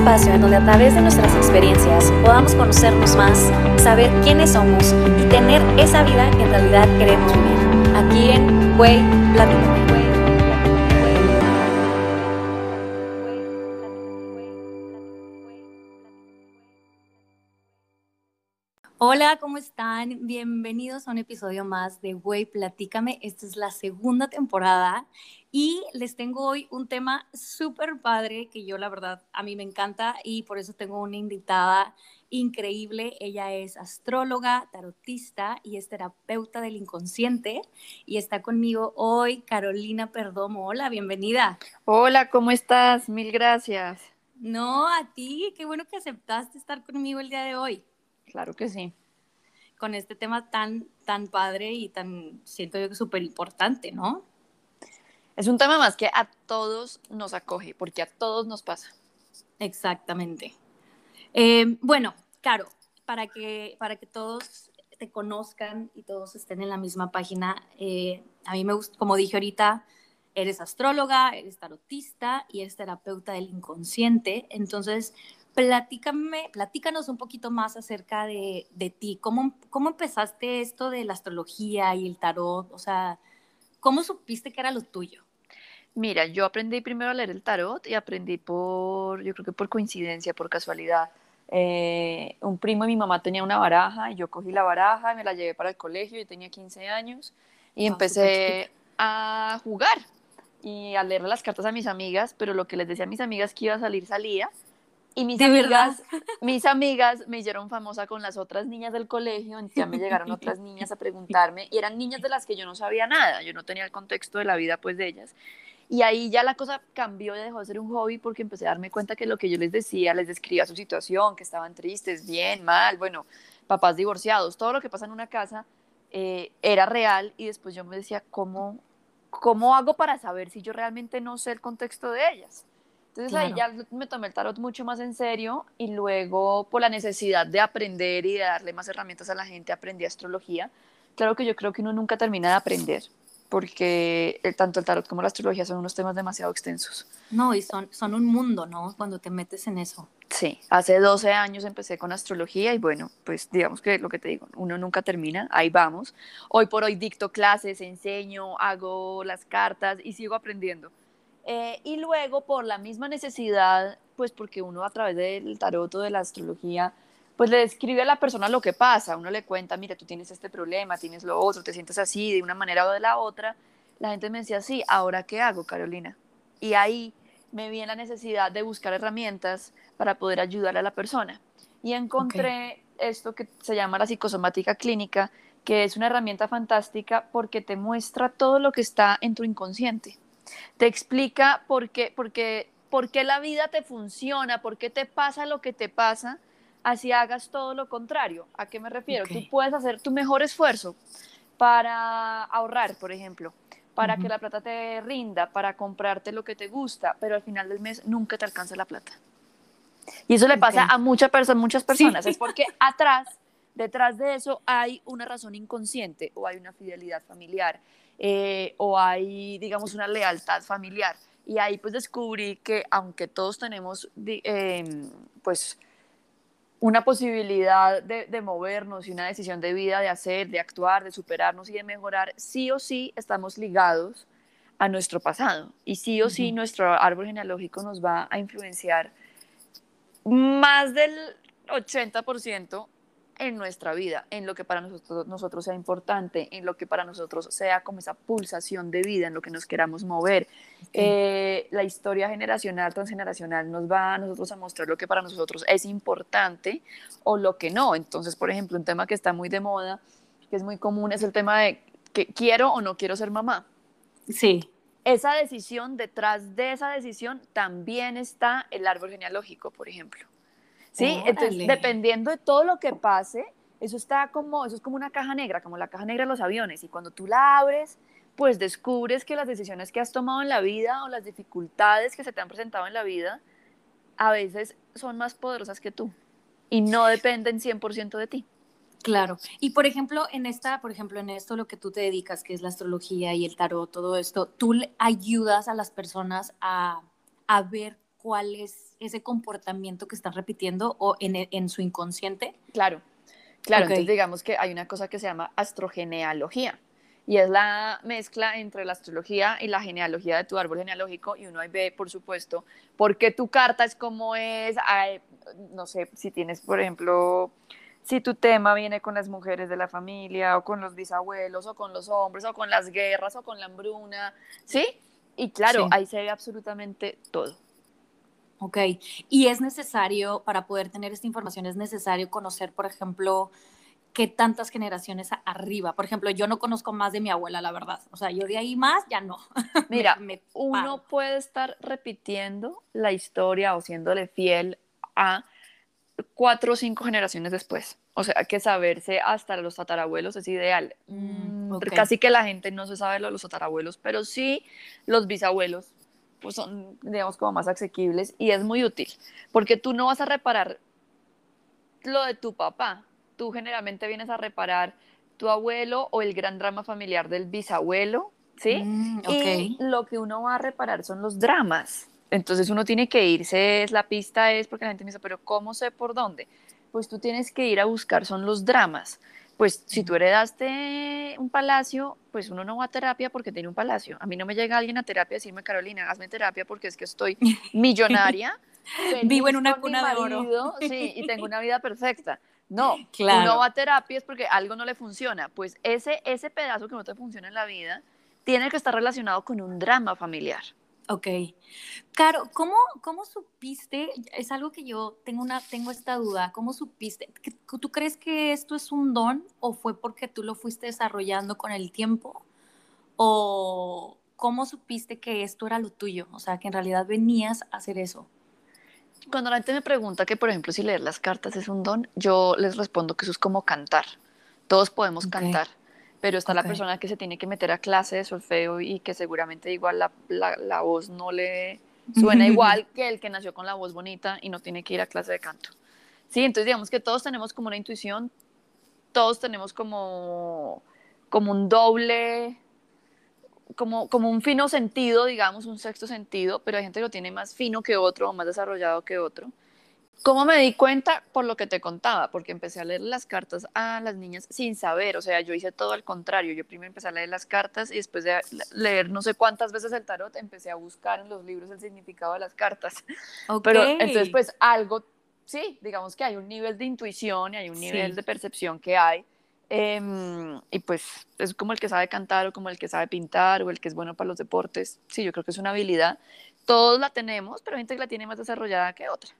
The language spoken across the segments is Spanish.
espacio en donde a través de nuestras experiencias podamos conocernos más, saber quiénes somos y tener esa vida que en realidad queremos vivir. Aquí en Güey Platícame. Hola, ¿cómo están? Bienvenidos a un episodio más de Güey Platícame. Esta es la segunda temporada y les tengo hoy un tema súper padre que yo la verdad a mí me encanta y por eso tengo una invitada increíble. Ella es astróloga, tarotista y es terapeuta del inconsciente y está conmigo hoy Carolina Perdomo. Hola, bienvenida. Hola, ¿cómo estás? Mil gracias. No, a ti, qué bueno que aceptaste estar conmigo el día de hoy. Claro que sí. Con este tema tan, tan padre y tan, siento yo que súper importante, ¿no? Es un tema más que a todos nos acoge, porque a todos nos pasa. Exactamente. Eh, bueno, Caro, para que, para que todos te conozcan y todos estén en la misma página, eh, a mí me gusta, como dije ahorita, eres astróloga, eres tarotista y eres terapeuta del inconsciente. Entonces, platícame, platícanos un poquito más acerca de, de ti. ¿Cómo, ¿Cómo empezaste esto de la astrología y el tarot? O sea, ¿cómo supiste que era lo tuyo? Mira, yo aprendí primero a leer el tarot y aprendí por, yo creo que por coincidencia, por casualidad. Eh, un primo de mi mamá tenía una baraja y yo cogí la baraja y me la llevé para el colegio, yo tenía 15 años y ah, empecé a jugar y a leer las cartas a mis amigas, pero lo que les decía a mis amigas que iba a salir salía y mis amigas, mis amigas me hicieron famosa con las otras niñas del colegio, ya me llegaron otras niñas a preguntarme, y eran niñas de las que yo no sabía nada, yo no tenía el contexto de la vida pues de ellas. Y ahí ya la cosa cambió y dejó de ser un hobby porque empecé a darme cuenta que lo que yo les decía, les describía su situación, que estaban tristes, bien, mal, bueno, papás divorciados, todo lo que pasa en una casa eh, era real y después yo me decía, ¿cómo, ¿cómo hago para saber si yo realmente no sé el contexto de ellas? Entonces ahí ya me tomé el tarot mucho más en serio y luego por la necesidad de aprender y de darle más herramientas a la gente aprendí astrología. Claro que yo creo que uno nunca termina de aprender porque tanto el tarot como la astrología son unos temas demasiado extensos. No, y son, son un mundo, ¿no? Cuando te metes en eso. Sí, hace 12 años empecé con astrología y bueno, pues digamos que lo que te digo, uno nunca termina, ahí vamos. Hoy por hoy dicto clases, enseño, hago las cartas y sigo aprendiendo. Eh, y luego, por la misma necesidad, pues porque uno a través del tarot o de la astrología, pues le describe a la persona lo que pasa, uno le cuenta, mira, tú tienes este problema, tienes lo otro, te sientes así de una manera o de la otra, la gente me decía, sí, ¿ahora qué hago, Carolina? Y ahí me vi en la necesidad de buscar herramientas para poder ayudar a la persona. Y encontré esto que se llama la psicosomática clínica, que es una herramienta fantástica porque te muestra todo lo que está en tu inconsciente te explica por qué, por por qué la vida te funciona, por qué te pasa lo que te pasa, así hagas todo lo contrario. ¿A qué me refiero? Tú puedes hacer tu mejor esfuerzo para ahorrar, por ejemplo, para que la plata te rinda, para comprarte lo que te gusta, pero al final del mes nunca te alcanza la plata. Y eso le pasa a muchas personas. Es porque atrás, detrás de eso, hay una razón inconsciente o hay una fidelidad familiar eh, o hay, digamos, una lealtad familiar. Y ahí pues descubrí que aunque todos tenemos, em, pues, una posibilidad de, de, movernos y una decisión de vida, de hacer, de actuar, de superarnos y de mejorar, sí o sí estamos ligados a nuestro pasado. Y sí o sí nuestro árbol genealógico nos va a influenciar más del 80% en nuestra vida, en lo que para nosotros, nosotros sea importante, en lo que para nosotros sea como esa pulsación de vida, en lo que nos queramos mover. Eh, la historia generacional, transgeneracional nos va a nosotros a mostrar lo que para nosotros es importante o lo que no. Entonces, por ejemplo, un tema que está muy de moda, que es muy común, es el tema de que quiero o no quiero ser mamá. Sí. Esa decisión, detrás de esa decisión también está el árbol genealógico, por ejemplo. ¿Sí? Entonces, dependiendo de todo lo que pase, eso está como, eso es como una caja negra, como la caja negra de los aviones, y cuando tú la abres, pues descubres que las decisiones que has tomado en la vida o las dificultades que se te han presentado en la vida, a veces son más poderosas que tú y no dependen 100% de ti. Claro. Y por ejemplo, en esta, por ejemplo, en esto lo que tú te dedicas, que es la astrología y el tarot, todo esto, tú ayudas a las personas a, a ver cuál es ese comportamiento que están repitiendo o en, en su inconsciente. Claro, claro. Entonces digamos que hay una cosa que se llama astrogenealogía y es la mezcla entre la astrología y la genealogía de tu árbol genealógico y uno ahí ve, por supuesto, por qué tu carta es como es, no sé, si tienes, por ejemplo, si tu tema viene con las mujeres de la familia o con los bisabuelos o con los hombres o con las guerras o con la hambruna, ¿sí? Y claro, ahí se ve absolutamente todo. Ok, y es necesario, para poder tener esta información, es necesario conocer, por ejemplo, qué tantas generaciones arriba. Por ejemplo, yo no conozco más de mi abuela, la verdad. O sea, yo de ahí más ya no. Mira, uno puede estar repitiendo la historia o siéndole fiel a cuatro o cinco generaciones después. O sea, que saberse hasta los tatarabuelos es ideal. Mm, mm, casi que la gente no se sabe lo de los tatarabuelos, pero sí los bisabuelos pues son, digamos, como más asequibles y es muy útil, porque tú no vas a reparar lo de tu papá, tú generalmente vienes a reparar tu abuelo o el gran drama familiar del bisabuelo, ¿sí? Mm, y lo que uno va a reparar son los dramas. Entonces uno tiene que irse, la pista es, porque la gente me dice, pero ¿cómo sé por dónde? Pues tú tienes que ir a buscar, son los dramas. Pues si tú heredaste un palacio, pues uno no va a terapia porque tiene un palacio. A mí no me llega alguien a terapia a decirme, Carolina, hazme terapia porque es que estoy millonaria. Vivo en una cuna de oro. Sí, y tengo una vida perfecta. No, claro. uno va a terapia es porque algo no le funciona. Pues ese, ese pedazo que no te funciona en la vida tiene que estar relacionado con un drama familiar. Ok. Caro, ¿cómo, ¿cómo supiste? Es algo que yo tengo, una, tengo esta duda. ¿Cómo supiste? ¿Tú crees que esto es un don o fue porque tú lo fuiste desarrollando con el tiempo? ¿O cómo supiste que esto era lo tuyo? O sea, que en realidad venías a hacer eso cuando la gente me pregunta que, por ejemplo, si leer las cartas es un don, yo les respondo que eso es como cantar. Todos podemos cantar, pero está la persona que se tiene que meter a clase de solfeo y que seguramente igual la, la, voz no le suena igual que el que nació con la voz bonita y no tiene que ir a clase de canto. Sí, entonces digamos que todos tenemos como una intuición, todos tenemos como, como un doble como, como un fino sentido, digamos, un sexto sentido, pero hay gente que lo tiene más fino que otro o más desarrollado que otro. ¿Cómo me di cuenta? Por lo que te contaba, porque empecé a leer las cartas a las niñas sin saber, o sea, yo hice todo al contrario, yo primero empecé a leer las cartas y después de leer no sé cuántas veces el tarot, empecé a buscar en los libros el significado de las cartas. Pero entonces, pues algo, sí, digamos que hay un nivel de intuición y hay un nivel de percepción que hay Em, y pues es como el que sabe cantar o como el que sabe pintar o el que es bueno para los deportes. Sí, yo creo que es una habilidad. Todos la tenemos, pero hay gente que la tiene más desarrollada que otra.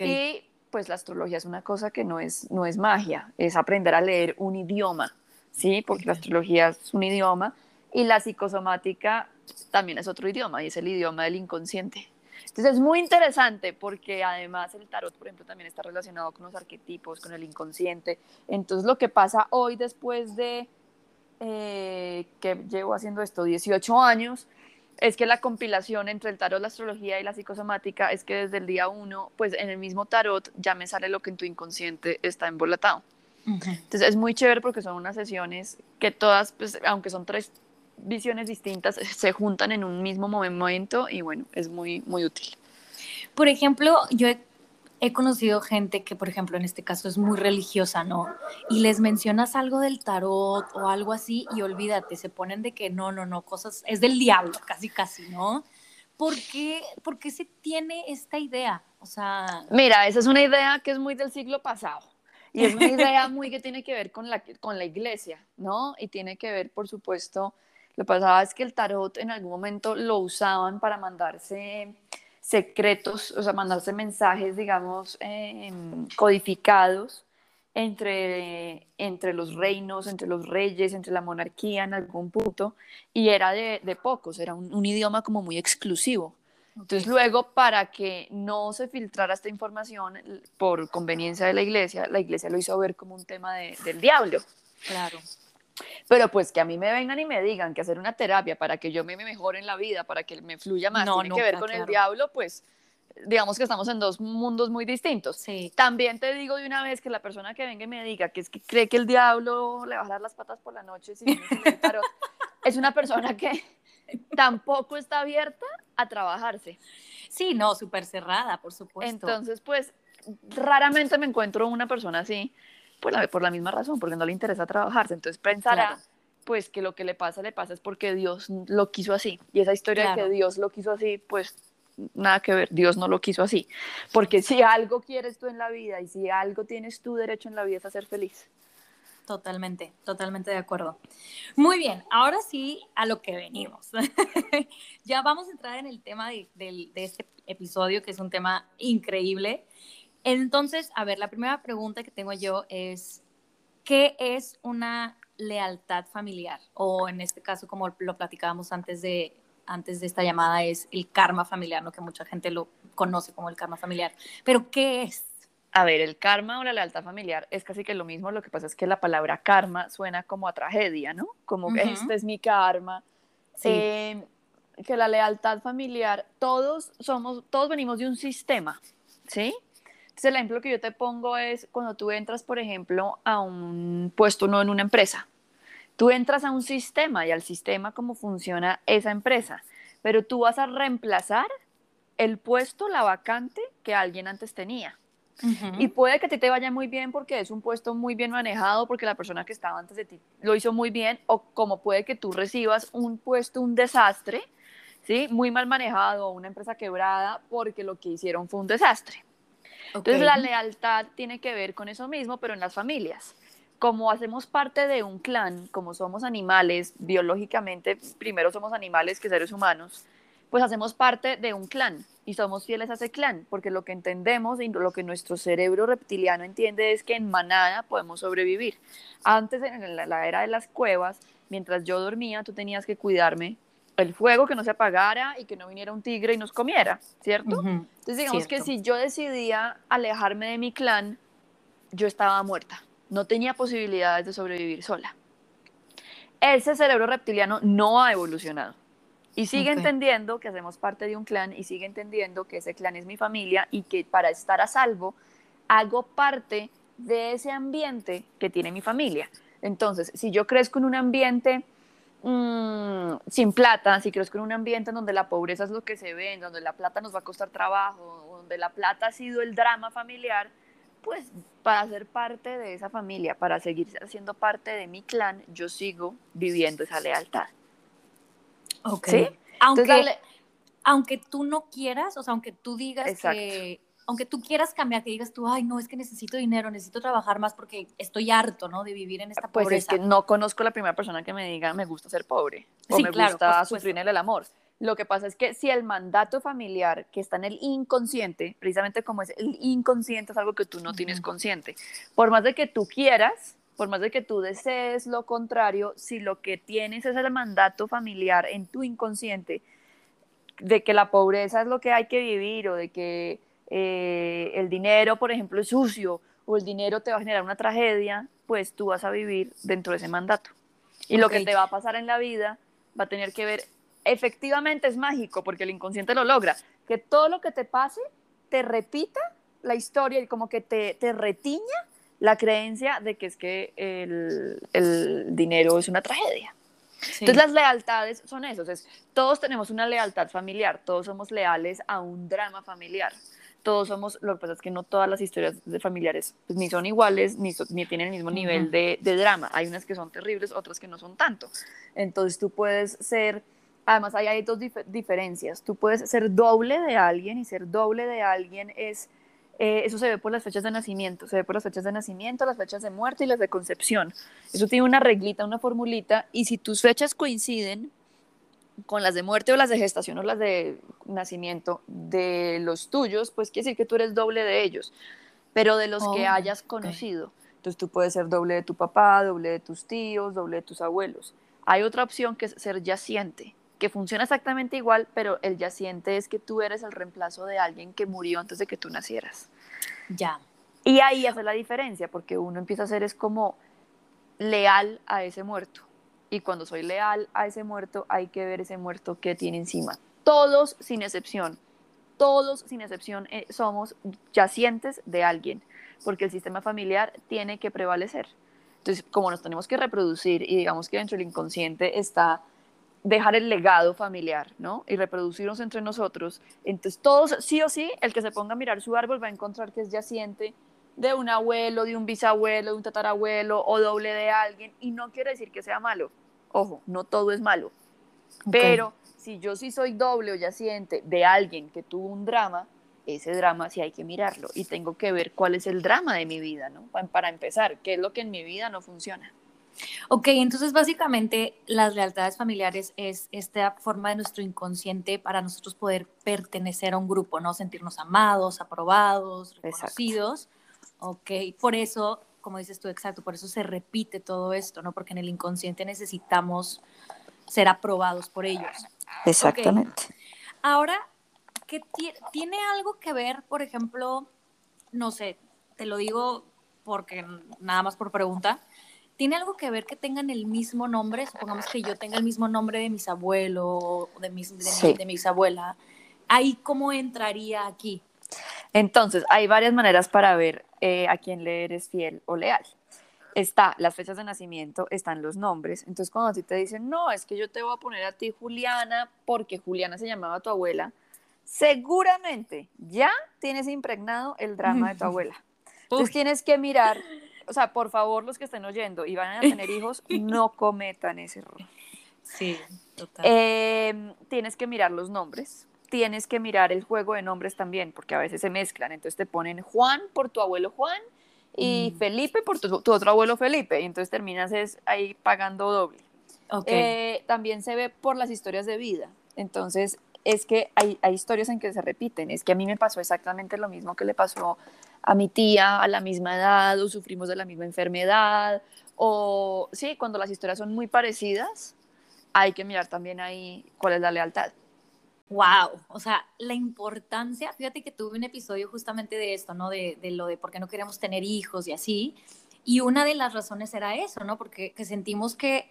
Y pues la astrología es una cosa que no es, no es magia, es aprender a leer un idioma, ¿sí? Porque la astrología es un idioma y la psicosomática también es otro idioma y es el idioma del inconsciente. Entonces es muy interesante porque además el tarot, por ejemplo, también está relacionado con los arquetipos, con el inconsciente. Entonces lo que pasa hoy después de eh, que llevo haciendo esto 18 años, es que la compilación entre el tarot, la astrología y la psicosomática es que desde el día uno, pues en el mismo tarot ya me sale lo que en tu inconsciente está embolatado. Entonces es muy chévere porque son unas sesiones que todas, pues, aunque son tres visiones distintas se juntan en un mismo momento y bueno, es muy, muy útil. Por ejemplo, yo he, conocido gente que, por ejemplo, en este caso es muy religiosa, ¿no? Y les mencionas algo del tarot o algo así y olvídate, se ponen de que no, no, no, cosas, es del diablo, casi, casi, ¿no? ¿Por qué, ¿Por qué se tiene esta idea? O sea... Mira, esa es una idea que es muy del siglo pasado. Y es una idea muy que tiene que ver con la, con la iglesia, ¿no? Y tiene que ver, por supuesto, lo que pasaba es que el tarot en algún momento lo usaban para mandarse secretos, o sea, mandarse mensajes, digamos, em, codificados entre, entre los reinos, entre los reyes, entre la monarquía en algún punto, y era de, de pocos, era un, idioma como muy exclusivo. Entonces luego, para que no se filtrara esta información por conveniencia de la iglesia, la iglesia lo hizo ver como un tema del diablo. Claro. Pero pues que a mí me vengan y me digan que hacer una terapia para que yo me mejore en la vida, para que me fluya más, tiene que ver con el diablo, pues digamos que estamos en dos mundos muy distintos. Sí. También te digo de una vez que la persona que venga y me diga que es que cree que el diablo le va a dar las patas por la noche si es una persona que tampoco está abierta a trabajarse. Sí, no, súper cerrada, por supuesto. Entonces, pues, raramente me encuentro una persona así, pues, por la misma razón, porque no le interesa trabajarse. Entonces, pensará, pues, que lo que le pasa, le pasa es porque Dios lo quiso así. Y esa historia de que Dios lo quiso así, pues, nada que ver, Dios no lo quiso así. Porque si algo quieres tú en la vida y si algo tienes tú derecho en la vida es a ser feliz. Totalmente, totalmente de acuerdo. Muy bien, ahora sí a lo que venimos. ya vamos a entrar en el tema de, de, este episodio, que es un tema increíble. Entonces, a ver, la primera pregunta que tengo yo es, ¿qué es una lealtad familiar? O en este caso, como lo platicábamos antes de, antes de esta llamada, es el karma familiar, ¿no? que mucha gente lo conoce como el karma familiar. Pero, ¿qué es? A ver, el karma o la lealtad familiar es casi que lo mismo, lo que pasa es que la palabra karma suena como a tragedia, ¿no? Como que este es mi karma. Sí. Eh, que la lealtad familiar, todos somos, todos venimos de un sistema, ¿sí? Entonces el ejemplo que yo te pongo es cuando tú entras, por ejemplo, a un puesto no en una empresa. Tú entras a un sistema y al sistema cómo funciona esa empresa, pero tú vas a reemplazar el puesto, la vacante que alguien antes tenía. Y puede que a ti te vaya muy bien porque es un puesto muy bien manejado, porque la persona que estaba antes de ti lo hizo muy bien, o como puede que tú recibas un puesto, un desastre, ¿sí? Muy mal manejado, una empresa quebrada, porque lo que hicieron fue un desastre. Entonces la lealtad tiene que ver con eso mismo, pero en las familias. Como hacemos parte de un clan, como somos animales, biológicamente, primero somos animales que seres humanos, pues hacemos parte de un clan y somos fieles a ese clan, porque lo que entendemos y lo que nuestro cerebro reptiliano entiende es que en manada podemos sobrevivir. Antes, en la, era de las cuevas, mientras yo dormía, tú tenías que cuidarme el fuego, que no se apagara y que no viniera un tigre y nos comiera, ¿cierto? Entonces digamos que si yo decidía alejarme de mi clan, yo estaba muerta, no tenía posibilidades de sobrevivir sola. Ese cerebro reptiliano no ha evolucionado y sigue entendiendo que hacemos parte de un clan y sigue entendiendo que ese clan es mi familia y que para estar a salvo hago parte de ese ambiente que tiene mi familia. Entonces, si yo crezco en un ambiente mm, sin plata, si crezco en un ambiente en donde la pobreza es lo que se ve, en donde la plata nos va a costar trabajo, donde la plata ha sido el drama familiar, pues para ser parte de esa familia, para seguir siendo parte de mi clan, yo sigo viviendo esa lealtad. ¿Sí? Aunque, aunque tú no quieras, o sea, aunque tú digas que, aunque tú quieras cambiar, que digas tú, ay, no, es que necesito dinero, necesito trabajar más porque estoy harto, ¿no? De vivir en esta pobreza. Pues es que no conozco la primera persona que me diga, me gusta ser pobre, o me gusta sufrir en el amor. Lo que pasa es que si el mandato familiar que está en el inconsciente, precisamente como es el inconsciente, es algo que tú no tienes consciente, por más de que tú quieras, por más de que tú desees lo contrario, si lo que tienes es el mandato familiar en tu inconsciente de que la pobreza es lo que hay que vivir o de que eh, el dinero, por ejemplo, es sucio o el dinero te va a generar una tragedia, pues tú vas a vivir dentro de ese mandato. Y lo que te va a pasar en la vida va a tener que ver, efectivamente es mágico porque el inconsciente lo logra, que todo lo que te pase te repita la historia y como que te, te retiña la creencia de que es que el, dinero es una tragedia. Entonces las lealtades son eso, todos tenemos una lealtad familiar, todos somos leales a un drama familiar, todos somos, lo que pasa es que no todas las historias de familiares pues, ni son iguales, ni, ni tienen el mismo nivel de, drama, hay unas que son terribles, otras que no son tanto. Entonces tú puedes ser, además hay dos diferencias, tú puedes ser doble de alguien y ser doble de alguien es eh, eso se ve por las fechas de nacimiento, se ve por las fechas de nacimiento, las fechas de muerte y las de concepción. Eso tiene una reglita, una formulita, y si tus fechas coinciden con las de muerte o las de gestación o las de nacimiento de los tuyos, pues quiere decir que tú eres doble de ellos, pero de los que oh, hayas conocido. Entonces tú puedes ser doble de tu papá, doble de tus tíos, doble de tus abuelos. Hay otra opción que es ser yaciente que funciona exactamente igual, pero el yaciente es que tú eres el reemplazo de alguien que murió antes de que tú nacieras. Ya. Y ahí hace la diferencia, porque uno empieza a ser es como leal a ese muerto. Y cuando soy leal a ese muerto, hay que ver ese muerto que tiene encima. Todos, sin excepción, todos, sin excepción, eh, somos yacientes de alguien, porque el sistema familiar tiene que prevalecer. Entonces, como nos tenemos que reproducir y digamos que dentro del inconsciente está dejar el legado familiar, ¿no? Y reproducirnos entre nosotros. Entonces, todos, sí o sí, el que se ponga a mirar su árbol va a encontrar que es yaciente de un abuelo, de un bisabuelo, de un tatarabuelo o doble de alguien. Y no quiere decir que sea malo. Ojo, no todo es malo. Pero si yo sí soy doble o yaciente de alguien que tuvo un drama, ese drama sí hay que mirarlo y tengo que ver cuál es el drama de mi vida, ¿no? Para empezar, qué es lo que en mi vida no funciona. Ok, entonces básicamente las lealtades familiares es esta forma de nuestro inconsciente para nosotros poder pertenecer a un grupo, ¿no? Sentirnos amados, aprobados, reconocidos. Ok, por eso, como dices tú, exacto, por eso se repite todo esto, ¿no? Porque en el inconsciente necesitamos ser aprobados por ellos. Exactamente. Ahora, ¿qué tiene algo que ver, por ejemplo, no sé, te lo digo porque nada más por pregunta, ¿tiene algo que ver que tengan el mismo nombre? Supongamos que yo tenga el mismo nombre de mis abuelos o de mis, de, de mis abuelas. ¿Ahí cómo entraría aquí? Entonces, hay varias maneras para ver eh, a quién le eres fiel o leal. Está las fechas de nacimiento, están los nombres. Entonces, cuando a ti te dicen, no, es que yo te voy a poner a ti Juliana porque Juliana se llamaba tu abuela, seguramente ya tienes impregnado el drama de tu abuela. Entonces, tienes que mirar, o sea, por favor, los que estén oyendo y van a tener hijos, no cometan ese error. Sí, total. Em, tienes que mirar los nombres, tienes que mirar el juego de nombres también, porque a veces se mezclan. Entonces te ponen Juan por tu abuelo Juan y mm. Felipe por tu, otro abuelo Felipe, y entonces terminas es ahí pagando doble. Eh, también se ve por las historias de vida. Entonces, es que hay, hay, historias en que se repiten. Es que a mí me pasó exactamente lo mismo que le pasó a mi tía a la misma edad, o sufrimos de la misma enfermedad, o sí, cuando las historias son muy parecidas, hay que mirar también ahí cuál es la lealtad. Wow, o sea, la importancia, fíjate que tuve un episodio justamente de esto, ¿no? De, de, lo de por qué no queremos tener hijos y así. Y una de las razones era eso, ¿no? Porque que sentimos que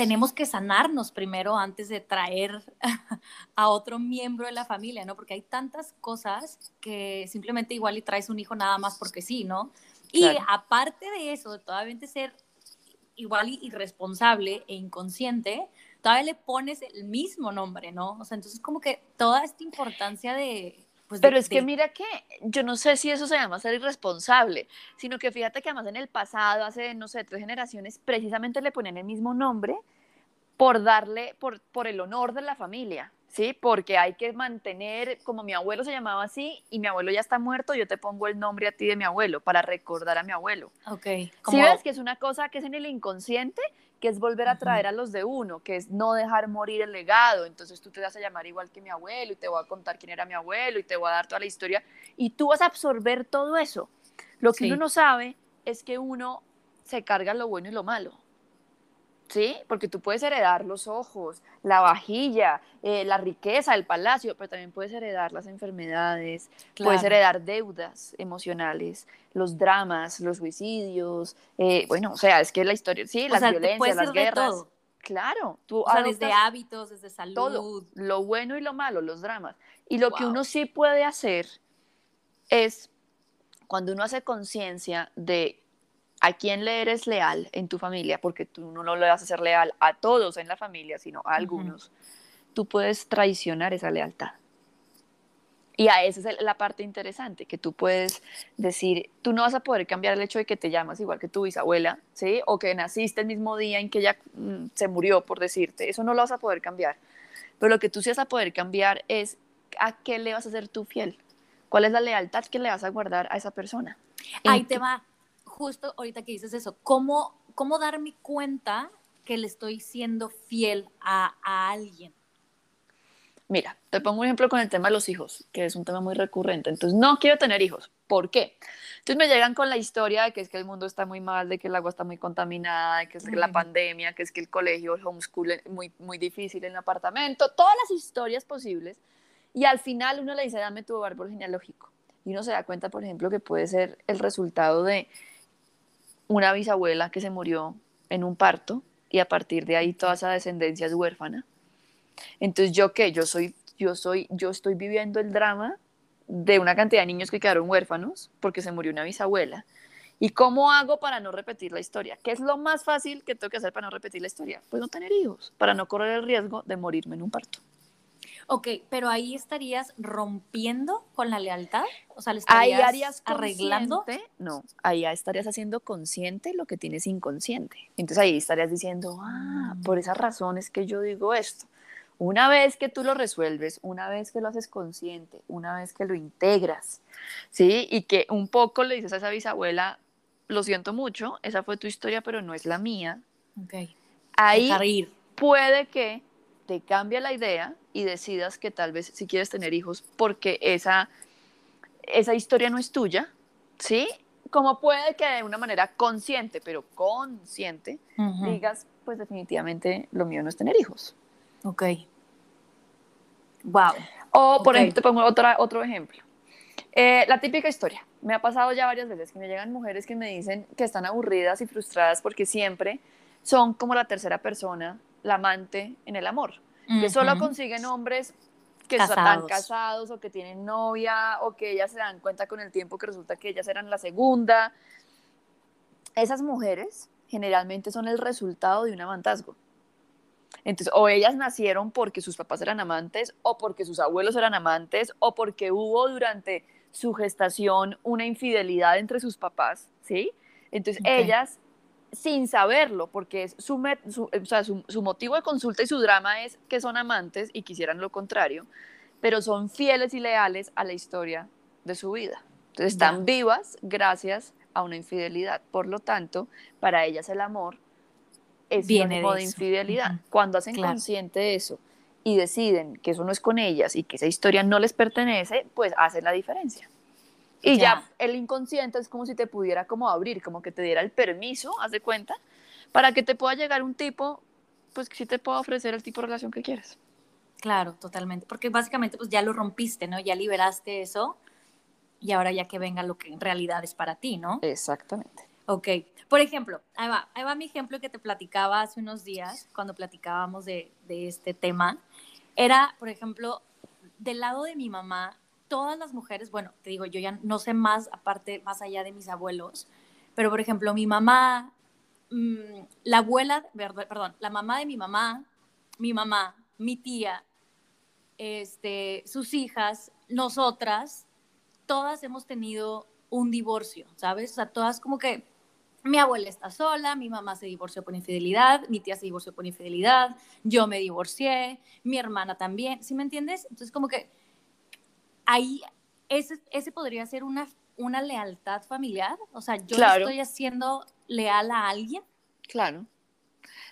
tenemos que sanarnos primero antes de traer a otro miembro de la familia, ¿no? Porque hay tantas cosas que simplemente igual y traes un hijo nada más porque sí, ¿no? Y aparte de eso, de todavía ser igual irresponsable e inconsciente, todavía le pones el mismo nombre, ¿no? O sea, entonces como que toda esta importancia de... Pues, Pero es que mira que yo no sé si eso se llama ser irresponsable, sino que fíjate que además en el pasado, hace, no sé, tres generaciones, precisamente le ponían el mismo nombre por darle, por, por el honor de la familia. ¿Sí? Porque hay que mantener, como mi abuelo se llamaba así y mi abuelo ya está muerto, yo te pongo el nombre a ti de mi abuelo para recordar a mi abuelo. Ok. Si ves que es una cosa que es en el inconsciente, que es volver a traer a los de uno, que es no dejar morir el legado. Entonces tú te vas a llamar igual que mi abuelo y te voy a contar quién era mi abuelo y te voy a dar toda la historia y tú vas a absorber todo eso. Lo que uno no sabe es que uno se carga lo bueno y lo malo. ¿Sí? Porque tú puedes heredar los ojos, la vajilla, eh, la riqueza, el palacio, pero también puedes heredar las enfermedades, puedes heredar deudas emocionales, los dramas, los suicidios, eh, bueno, o sea, es que la historia, sí, las violencias, las guerras. Claro, tú o sea, desde hábitos, desde salud. Todo, lo bueno y lo malo, los dramas. Y lo que uno sí puede hacer es, cuando uno hace conciencia de a quién le eres leal en tu familia, porque tú no lo vas a ser leal a todos en la familia, sino a algunos, tú puedes traicionar esa lealtad. Y a esa es la parte interesante, que tú puedes decir, tú no vas a poder cambiar el hecho de que te llamas igual que tu bisabuela, ¿sí? O que naciste el mismo día en que ella mm, se murió, por decirte. Eso no lo vas a poder cambiar. Pero lo que tú sí vas a poder cambiar es a qué le vas a ser tú fiel. ¿Cuál es la lealtad que le vas a guardar a esa persona? Ahí te va justo ahorita que dices eso, ¿cómo, cómo darme cuenta que le estoy siendo fiel a, alguien? Mira, te pongo un ejemplo con el tema de los hijos, que es un tema muy recurrente. Entonces, no quiero tener hijos. ¿Por qué? Entonces me llegan con la historia de que es que el mundo está muy mal, de que el agua está muy contaminada, de que es que la pandemia, que es que el colegio, el homeschool es muy, muy difícil en el apartamento, todas las historias posibles. Y al final uno le dice, dame tu árbol genealógico. Y uno se da cuenta, por ejemplo, que puede ser el resultado de una bisabuela que se murió en un parto y a partir de ahí toda esa descendencia es huérfana. Entonces, ¿yo qué? Yo soy, yo soy, yo estoy viviendo el drama de una cantidad de niños que quedaron huérfanos porque se murió una bisabuela. ¿Y cómo hago para no repetir la historia? ¿Qué es lo más fácil que tengo que hacer para no repetir la historia? Pues no tener hijos, para no correr el riesgo de morirme en un parto. Ok, pero ahí estarías rompiendo con la lealtad, o sea, le estarías ahí arreglando. No, ahí estarías haciendo consciente lo que tienes inconsciente. Entonces ahí estarías diciendo, ah, por esas razones que yo digo esto. Una vez que tú lo resuelves, una vez que lo haces consciente, una vez que lo integras, ¿sí? Y que un poco le dices a esa bisabuela, lo siento mucho, esa fue tu historia, pero no es la mía. Okay. Ahí puede que te cambie la idea y decidas que tal vez si quieres tener hijos porque esa, esa historia no es tuya, ¿sí? Como puede que de una manera consciente, pero consciente, digas, pues definitivamente lo mío no es tener hijos. Ok. Wow. O, por ejemplo, te pongo otra, otro ejemplo. Eh, la típica historia. Me ha pasado ya varias veces que me llegan mujeres que me dicen que están aburridas y frustradas porque siempre son como la tercera persona, la amante en el amor. Que solo consiguen hombres que están casados o que tienen novia o que ellas se dan cuenta con el tiempo que resulta que ellas eran la segunda. Esas mujeres generalmente son el resultado de un amantazgo. Entonces, o ellas nacieron porque sus papás eran amantes, o porque sus abuelos eran amantes, o porque hubo durante su gestación una infidelidad entre sus papás, ¿sí? Entonces, ellas, sin saberlo, porque es su, su, motivo de consulta y su drama es que son amantes y quisieran lo contrario, pero son fieles y leales a la historia de su vida. Entonces, están vivas gracias a una infidelidad. Por lo tanto, para ellas el amor es Viene de, infidelidad. Cuando hacen consciente de eso y deciden que eso no es con ellas y que esa historia no les pertenece, pues hacen la diferencia. Y ya. el inconsciente es como si te pudiera como abrir, como que te diera el permiso, haz de cuenta, para que te pueda llegar un tipo, pues que sí te pueda ofrecer el tipo de relación que quieres. Claro, totalmente, porque básicamente pues ya lo rompiste, ¿no? Ya liberaste eso y ahora ya que venga lo que en realidad es para ti, ¿no? Exactamente. Ok, por ejemplo, ahí va, ahí va mi ejemplo que te platicaba hace unos días, cuando platicábamos de, de este tema. Era, por ejemplo, del lado de mi mamá, todas las mujeres, bueno, te digo, yo ya no sé más, aparte, más allá de mis abuelos, pero por ejemplo, mi mamá, mm, la abuela, perdón, la mamá de mi mamá, mi mamá, mi tía, este, sus hijas, nosotras, todas hemos tenido un divorcio, ¿sabes? O sea, todas como que mi abuela está sola, mi mamá se divorció por infidelidad, mi tía se divorció por infidelidad, yo me divorcié, mi hermana también, ¿sí me entiendes? Entonces como que ahí ese, ese podría ser una, una lealtad familiar, o sea, yo estoy haciendo leal a alguien. Claro,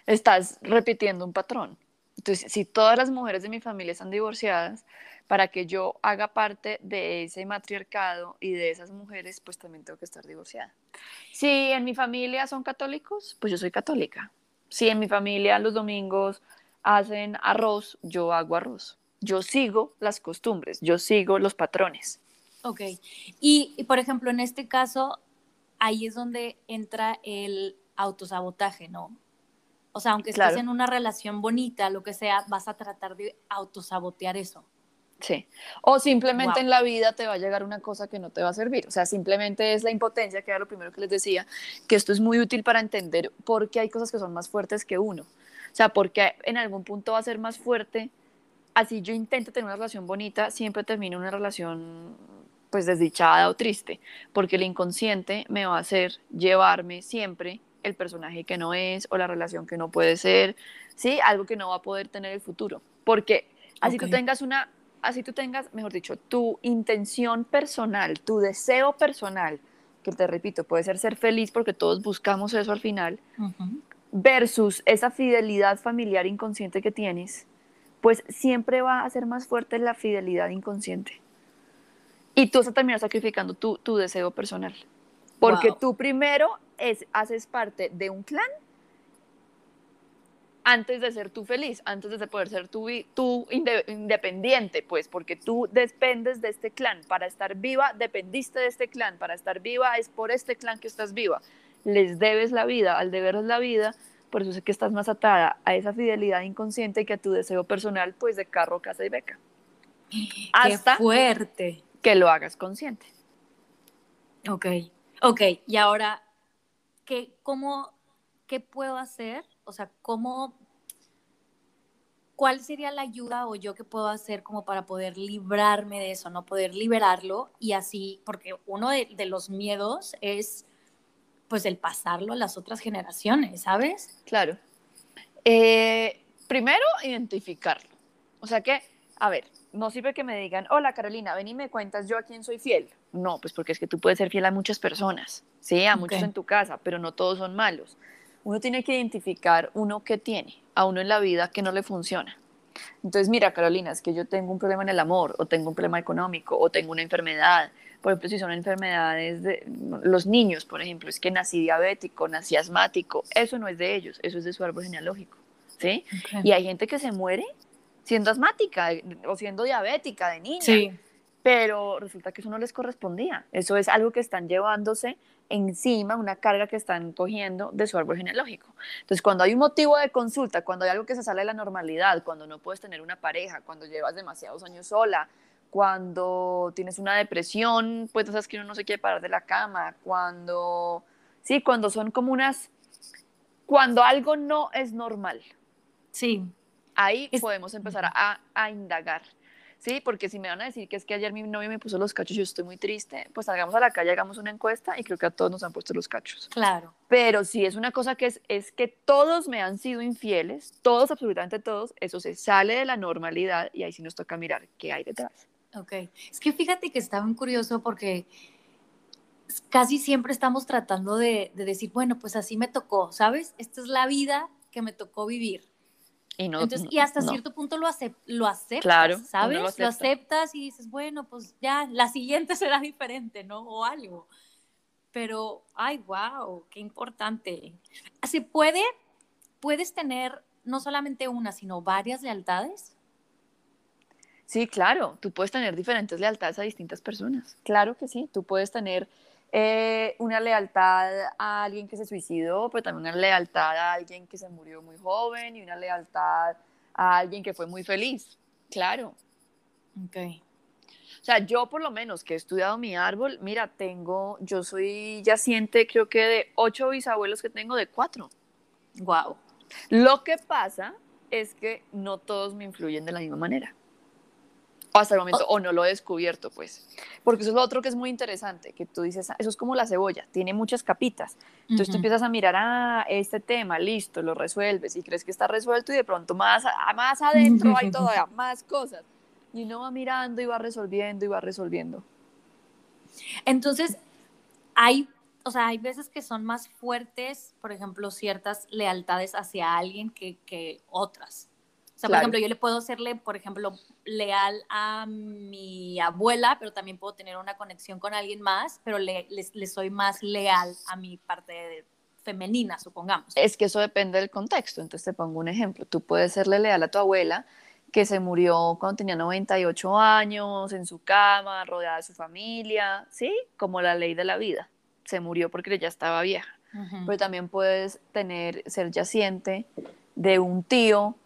estás repitiendo un patrón. Entonces, si todas las mujeres de mi familia están divorciadas, para que yo haga parte de ese matriarcado y de esas mujeres, pues también tengo que estar divorciada. Si en mi familia son católicos, pues yo soy católica. Si en mi familia los domingos hacen arroz, yo hago arroz. Yo sigo las costumbres, yo sigo los patrones. Ok. Y, por ejemplo, en este caso, ahí es donde entra el autosabotaje, ¿no? O sea, aunque estés en una relación bonita, lo que sea, vas a tratar de autosabotear eso. Sí. O simplemente en la vida te va a llegar una cosa que no te va a servir. O sea, simplemente es la impotencia, que era lo primero que les decía, que esto es muy útil para entender por qué hay cosas que son más fuertes que uno. O sea, porque en algún punto va a ser más fuerte. Así yo intento tener una relación bonita, siempre termino una relación pues desdichada o triste, porque el inconsciente me va a hacer llevarme siempre el personaje que no es o la relación que no puede ser, ¿sí? Algo que no va a poder tener el futuro. Porque así tú tengas una así tú tengas, mejor dicho, tu intención personal, tu deseo personal, que te repito, puede ser ser feliz porque todos buscamos eso al final, versus esa fidelidad familiar inconsciente que tienes, pues siempre va a ser más fuerte la fidelidad inconsciente. Y tú vas a terminar sacrificando tu, tu deseo personal. Porque tú primero es, haces parte de un clan antes de ser tú feliz, antes de poder ser tú, tú independiente, pues, porque tú dependes de este clan. Para estar viva, dependiste de este clan. Para estar viva, es por este clan que estás viva. Les debes la vida, al deberles la vida, por eso sé que estás más atada a esa fidelidad inconsciente que a tu deseo personal, pues, de carro, casa y beca. Hasta Qué fuerte. que lo hagas consciente. Ok. Ok, y ahora, ¿qué, cómo, ¿qué puedo hacer? O sea, ¿cómo, cuál sería la ayuda o yo que puedo hacer como para poder librarme de eso, no poder liberarlo y así, porque uno de, de los miedos es pues el pasarlo a las otras generaciones, ¿sabes? Claro. Eh, primero, identificarlo. O sea que, a ver, no sirve que me digan, hola Carolina, ven y me cuentas yo a quién soy fiel. No, pues porque es que tú puedes ser fiel a muchas personas, sí, a muchos en tu casa, pero no todos son malos. Uno tiene que identificar uno que tiene, a uno en la vida que no le funciona. Entonces, mira, Carolina, es que yo tengo un problema en el amor, o tengo un problema económico, o tengo una enfermedad. Por ejemplo, si son enfermedades de los niños, por ejemplo, es que nací diabético, nací asmático, eso no es de ellos, eso es de su árbol genealógico, ¿sí? Y hay gente que se muere siendo asmática o siendo diabética de niña. Sí. Pero resulta que eso no les correspondía. Eso es algo que están llevándose encima, una carga que están cogiendo de su árbol genealógico. Entonces, cuando hay un motivo de consulta, cuando hay algo que se sale de la normalidad, cuando no puedes tener una pareja, cuando llevas demasiados años sola, cuando tienes una depresión, pues sabes que uno no se quiere parar de la cama, cuando, sí, cuando son como unas, cuando algo no es normal. Sí. Ahí podemos empezar a, a, indagar. Sí, porque si me van a decir que es que ayer mi novio me puso los cachos y yo estoy muy triste, pues salgamos a la calle, hagamos una encuesta y creo que a todos nos han puesto los cachos. Claro. Pero si es una cosa que es, es que todos me han sido infieles, todos, absolutamente todos, eso se sale de la normalidad y ahí sí nos toca mirar qué hay detrás. Ok, es que fíjate que está muy curioso porque casi siempre estamos tratando de, de decir, bueno, pues así me tocó, ¿sabes? Esta es la vida que me tocó vivir y, no, Entonces, y hasta cierto punto lo, lo aceptas, claro, ¿sabes? Lo, aceptas y dices, bueno, pues ya, la siguiente será diferente, ¿no? O algo. Pero, ay, wow, qué importante. ¿Se puede, puedes tener no solamente una, sino varias lealtades? Sí, claro, tú puedes tener diferentes lealtades a distintas personas. Claro que sí, tú puedes tener eh, una lealtad a alguien que se suicidó, pero también una lealtad a alguien que se murió muy joven y una lealtad a alguien que fue muy feliz. Claro. Ok. O sea, yo por lo menos que he estudiado mi árbol, mira, tengo, yo soy yaciente, creo que de ocho bisabuelos que tengo, de cuatro. Wow. Lo que pasa es que no todos me influyen de la misma manera hasta el momento, o no lo he descubierto, pues. Porque eso es lo otro que es muy interesante, que tú dices, eso es como la cebolla, tiene muchas capitas. Entonces tú empiezas a mirar, ah, este tema, listo, lo resuelves y crees que está resuelto y de pronto más, más adentro hay todavía más cosas. Y uno va mirando y va resolviendo y va resolviendo. Entonces, hay, o sea, hay veces que son más fuertes, por ejemplo, ciertas lealtades hacia alguien que, que otras. O sea, por ejemplo, yo le puedo serle, por ejemplo, leal a mi abuela, pero también puedo tener una conexión con alguien más, pero le, le, soy más leal a mi parte femenina, supongamos. Es que eso depende del contexto. Entonces te pongo un ejemplo. Tú puedes serle leal a tu abuela, que se murió cuando tenía 98 años, en su cama, rodeada de su familia, ¿sí? Como la ley de la vida. Se murió porque ya estaba vieja. Pero también puedes tener, ser yaciente de un tío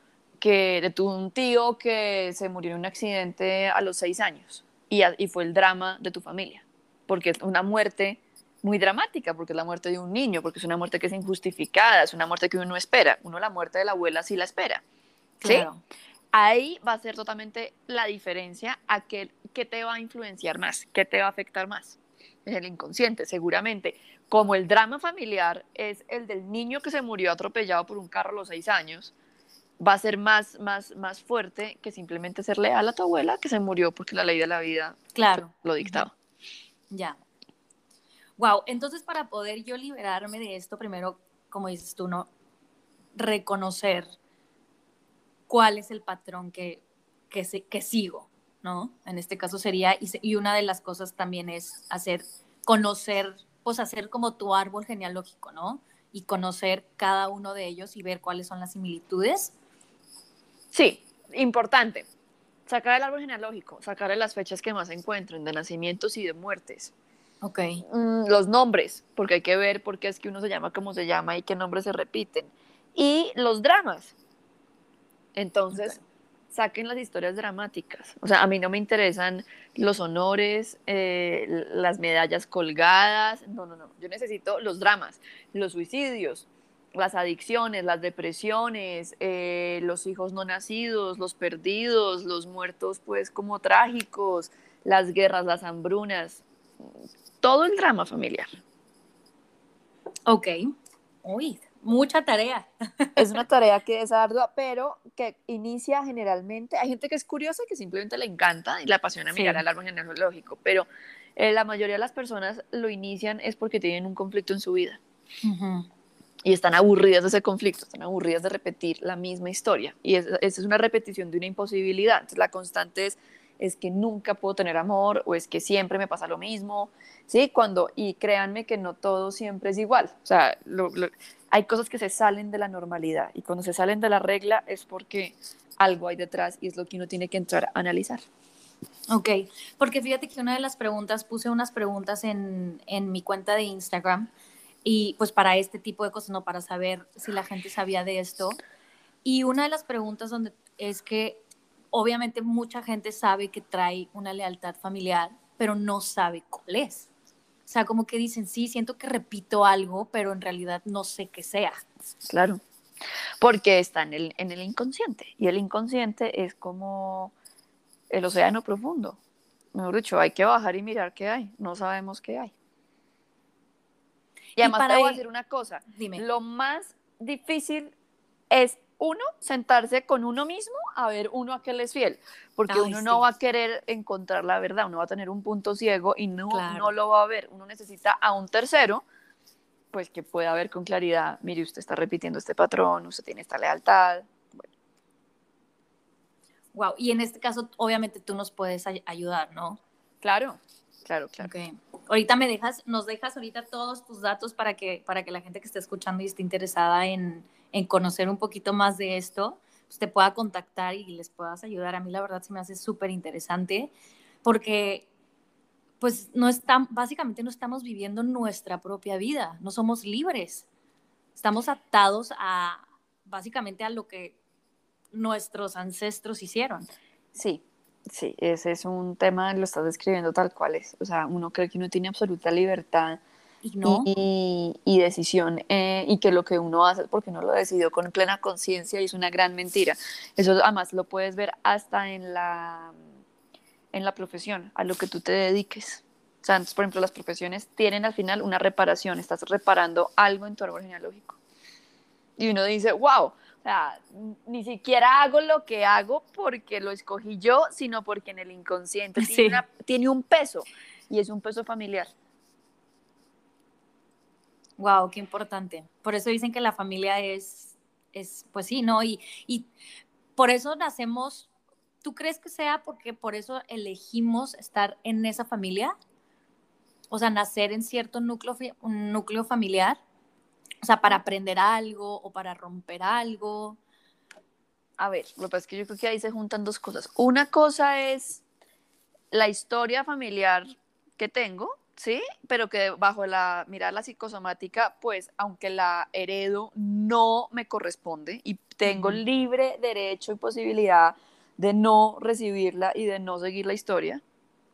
que de tu un tío que se murió en un accidente a los seis años y, y fue el drama de tu familia, porque es una muerte muy dramática, porque es la muerte de un niño, porque es una muerte que es injustificada, es una muerte que uno no espera. Uno la muerte de la abuela sí la espera. ¿sí? Ahí va a ser totalmente la diferencia a qué, qué te va a influenciar más, qué te va a afectar más. Es el inconsciente, seguramente. Como el drama familiar es el del niño que se murió atropellado por un carro a los seis años, va a ser más, más, más fuerte que simplemente ser leal a tu abuela que se murió porque la ley de la vida claro. lo dictaba. Ya. Wow, entonces para poder yo liberarme de esto, primero, como dices tú, ¿no? Reconocer cuál es el patrón que, que, que sigo, ¿no? En este caso sería, y, y una de las cosas también es hacer, conocer, pues hacer como tu árbol genealógico, ¿no? Y conocer cada uno de ellos y ver cuáles son las similitudes Sí, importante. Sacar el árbol genealógico, sacar las fechas que más se encuentren de nacimientos y de muertes. Ok. Mm, los nombres, porque hay que ver por qué es que uno se llama como se llama y qué nombres se repiten. Y los dramas. Entonces, saquen las historias dramáticas. O sea, a mí no me interesan los honores, eh, las medallas colgadas. No, no, no. Yo necesito los dramas, los suicidios, las adicciones, las depresiones, eh, los hijos no nacidos, los perdidos, los muertos pues como trágicos, las guerras, las hambrunas, todo el drama familiar. Ok. Uy, mucha tarea. Es una tarea que es ardua, pero que inicia generalmente. Hay gente que es curiosa que simplemente le encanta y le apasiona mirar al árbol genealógico, pero eh, la mayoría de las personas lo inician es porque tienen un conflicto en su vida. Y están aburridas de ese conflicto, están aburridas de repetir la misma historia. Y esa es una repetición de una imposibilidad. Entonces, la constante es es que nunca puedo tener amor o es que siempre me pasa lo mismo, ¿sí? Cuando, y créanme que no todo siempre es igual, o sea, hay cosas que se salen de la normalidad y cuando se salen de la regla es porque algo hay detrás y es lo que uno tiene que entrar a analizar. Ok, porque fíjate que una de las preguntas, puse unas preguntas en, en mi cuenta de Instagram y pues para este tipo de cosas, no para saber si la gente sabía de esto. Y una de las preguntas donde es que obviamente mucha gente sabe que trae una lealtad familiar, pero no sabe cuál es. O sea, como que dicen, sí, siento que repito algo, pero en realidad no sé qué sea. Claro, porque está en el, en el inconsciente. Y el inconsciente es como el océano profundo. Mejor dicho, hay que bajar y mirar qué hay. No sabemos qué hay. Y además te voy a decir una cosa. Dime. Lo más difícil es uno, sentarse con uno mismo a ver uno a qué le es fiel, porque uno no va a querer encontrar la verdad, uno va a tener un punto ciego y no, no lo va a ver, uno necesita a un tercero, pues que pueda ver con claridad, mire, usted está repitiendo este patrón, usted tiene esta lealtad. Wow, y en este caso, obviamente tú nos puedes ayudar, ¿no? Claro, claro, claro. Ahorita me dejas, nos dejas ahorita todos tus datos para que, para que la gente que esté escuchando y esté interesada en, en conocer un poquito más de esto, pues te pueda contactar y les puedas ayudar. A mí la verdad se me hace súper interesante porque pues no están, básicamente no estamos viviendo nuestra propia vida, no somos libres, estamos atados a básicamente a lo que nuestros ancestros hicieron. Sí, sí, ese es un tema, lo estás describiendo tal cual es, o sea, uno cree que uno tiene absoluta libertad y, decisión eh, y que lo que uno hace porque uno lo decidió con plena conciencia y es una gran mentira. Eso además lo puedes ver hasta en la, en la profesión, a lo que tú te dediques. O sea, por ejemplo, las profesiones tienen al final una reparación, estás reparando algo en tu árbol genealógico. Y uno dice, wow, o sea, ni siquiera hago lo que hago porque lo escogí yo, sino porque en el inconsciente tiene un peso y es un peso familiar. Wow, qué importante. Por eso dicen que la familia es, es pues sí, ¿no? Y, y por eso nacemos, ¿tú crees que sea porque por eso elegimos estar en esa familia? O sea, nacer en cierto núcleo, un núcleo familiar. O sea, para aprender algo o para romper algo. A ver, lo que pasa es que yo creo que ahí se juntan dos cosas. Una cosa es la historia familiar que tengo, ¿sí? Pero que bajo la mirar la psicosomática, pues aunque la heredo, no me corresponde y tengo libre derecho y posibilidad de no recibirla y de no seguir la historia,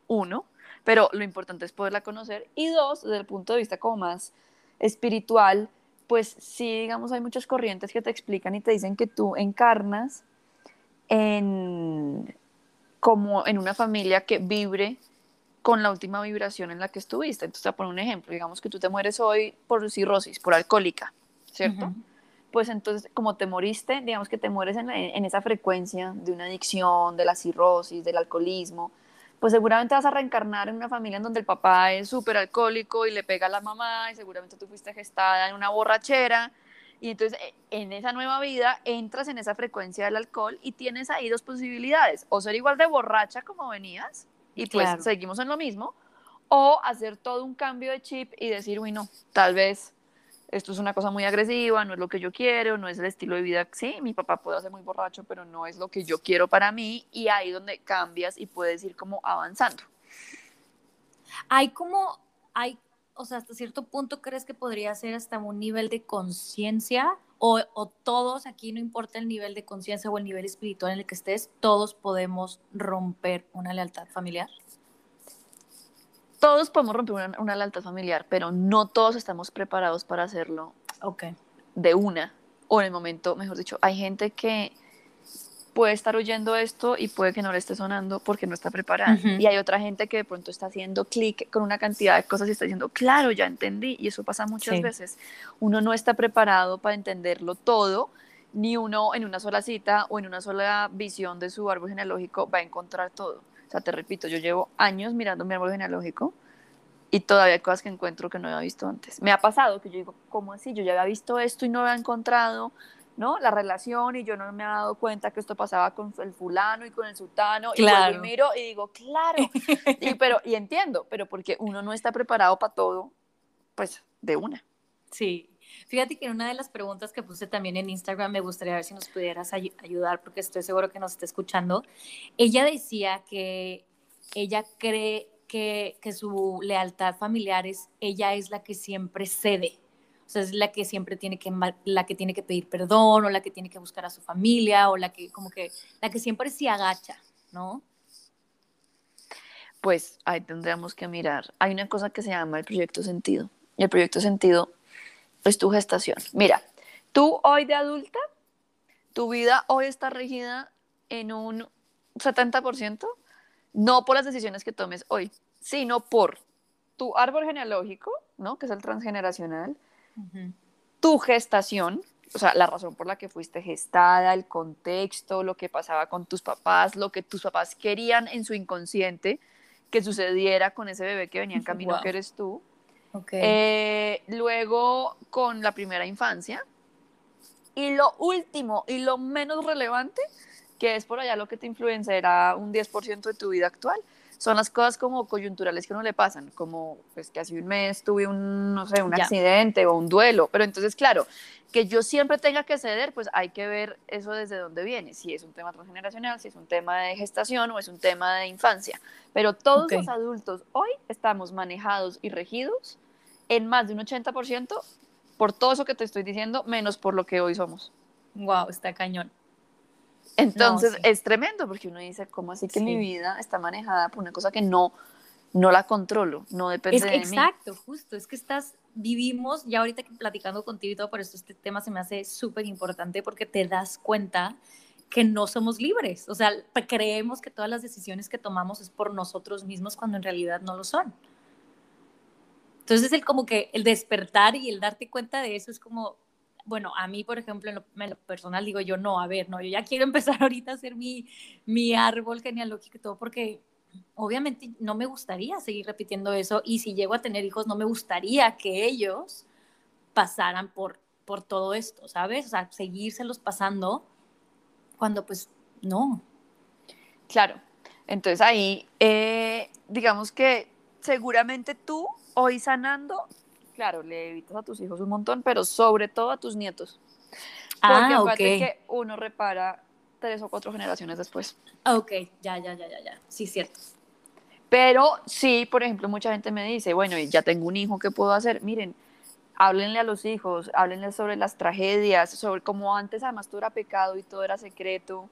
uno, pero lo importante es poderla conocer y dos, desde el punto de vista como más espiritual, pues sí, digamos, hay muchas corrientes que te explican y te dicen que tú encarnas en como en una familia que vibre con la última vibración en la que estuviste. Entonces, te poner un ejemplo. Digamos que tú te mueres hoy por cirrosis, por alcohólica, ¿cierto? Pues entonces, como te moriste, digamos que te mueres en, en, esa frecuencia de una adicción, de la cirrosis, del alcoholismo, pues seguramente vas a reencarnar en una familia en donde el papá es súper alcohólico y le pega a la mamá y seguramente tú fuiste gestada en una borrachera. Y entonces e, en esa nueva vida entras en esa frecuencia del alcohol y tienes ahí dos posibilidades, o ser igual de borracha como venías, y pues seguimos en lo mismo, o hacer todo un cambio de chip y decir, uy, no, tal vez esto es una cosa muy agresiva, no es lo que yo quiero, no es el estilo de vida, sí, mi papá puede ser muy borracho, pero no es lo que yo quiero para mí, y ahí donde cambias y puedes ir como avanzando. Hay como, hay, o sea, hasta cierto punto crees que podría ser hasta un nivel de conciencia O, o, todos, aquí no importa el nivel de conciencia o el nivel espiritual en el que estés, todos podemos romper una lealtad familiar. Todos podemos romper una, una lealtad familiar, pero no todos estamos preparados para hacerlo okay. de una o en el momento, mejor dicho. Hay gente que puede estar oyendo esto y puede que no le esté sonando porque no está preparada. Y hay otra gente que de pronto está haciendo clic con una cantidad de cosas y está diciendo, claro, ya entendí. Y eso pasa muchas veces. Uno no está preparado para entenderlo todo, ni uno en una sola cita o en una sola visión de su árbol genealógico va a encontrar todo. O sea, te repito, yo llevo años mirando mi árbol genealógico y todavía hay cosas que encuentro que no había visto antes. Me ha pasado que yo digo, ¿cómo así? Yo ya había visto esto y no había encontrado ¿no? La relación y yo no me había dado cuenta que esto pasaba con el fulano y con el sultano y miro y digo, claro, y, pero, y entiendo, pero porque uno no está preparado para todo, pues de una. Sí, Fíjate que en una de las preguntas que puse también en Instagram, me gustaría ver si nos pudieras ayudar, porque estoy seguro que nos está escuchando. Ella decía que ella cree que, que su lealtad familiar es, ella es la que siempre cede. O sea, es la que siempre tiene que, la que tiene que pedir perdón o la que tiene que buscar a su familia o la que como que, la que siempre se agacha, ¿no? Pues ahí tendríamos que mirar. Hay una cosa que se llama el proyecto sentido. Y el proyecto sentido es tu gestación. Mira, tú hoy de adulta, tu vida hoy está regida en un 70%, no por las decisiones que tomes hoy, sino por tu árbol genealógico, ¿no? Que es el transgeneracional, tu gestación, o sea, la razón por la que fuiste gestada, el contexto, lo que pasaba con tus papás, lo que tus papás querían en su inconsciente que sucediera con ese bebé que venía en camino que eres tú. Eh, luego con la primera infancia. Y lo último y lo menos relevante, que es por allá lo que te influenciará un 10% de tu vida actual, son las cosas como coyunturales que no le pasan, como pues que hace un mes tuve un, no sé, un accidente o un duelo, pero entonces claro, que yo siempre tenga que ceder, pues hay que ver eso desde dónde viene, si es un tema transgeneracional, si es un tema de gestación o es un tema de infancia, pero todos los adultos hoy estamos manejados y regidos en más de un 80% por todo eso que te estoy diciendo, menos por lo que hoy somos. Wow, está cañón. Entonces es tremendo porque uno dice, ¿cómo así que mi vida está manejada por una cosa que no, no la controlo, no depende de exacto, mí? Exacto, justo, es que estás, vivimos, ya ahorita platicando contigo y todo, por eso este tema se me hace súper importante porque te das cuenta que no somos libres, o sea, creemos que todas las decisiones que tomamos es por nosotros mismos cuando en realidad no lo son. Entonces el como que el despertar y el darte cuenta de eso es como, bueno, a mí, por ejemplo, en lo, personal digo yo, no, a ver, no, yo ya quiero empezar ahorita a hacer mi, mi árbol genealógico y todo, porque obviamente no me gustaría seguir repitiendo eso y si llego a tener hijos, no me gustaría que ellos pasaran por, por todo esto, ¿sabes? O sea, seguírselos pasando cuando pues no. Claro, entonces ahí, eh, digamos que seguramente tú hoy sanando claro, le evitas a tus hijos un montón, pero sobre todo a tus nietos. Porque ah, que uno repara tres o cuatro generaciones después. Ok, ya, ya, ya, ya, ya. Sí, cierto. Pero sí, por ejemplo, mucha gente me dice, bueno, ya tengo un hijo, ¿qué puedo hacer? Miren, háblenle a los hijos, háblenle sobre las tragedias, sobre cómo antes además todo era pecado y todo era secreto,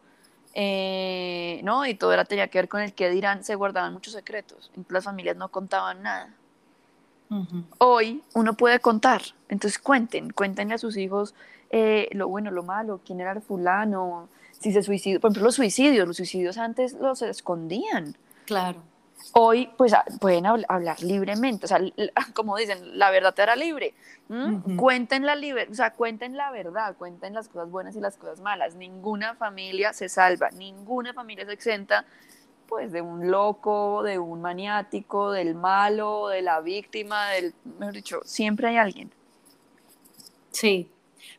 eh, ¿no? Y todo era tenía que ver con el que dirán, se guardaban muchos secretos, las familias no contaban nada. Hoy uno puede contar, entonces cuenten, cuéntenle a sus hijos eh, lo bueno, lo malo, quién era el fulano, si se suicidó, por ejemplo los suicidios, los suicidios antes los escondían. Claro. Hoy pues pueden hablar libremente, o sea, como dicen, la verdad te hará libre. Cuenten la libre, o sea, cuenten la verdad, cuenten las cosas buenas y las cosas malas. Ninguna familia se salva, ninguna familia se exenta pues de un loco, de un maniático, del malo, de la víctima, del, mejor dicho, siempre hay alguien. Sí,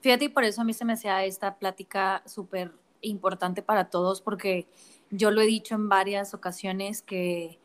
fíjate, y por eso a mí se me hacía esta plática súper importante para todos, porque yo lo he dicho en varias ocasiones que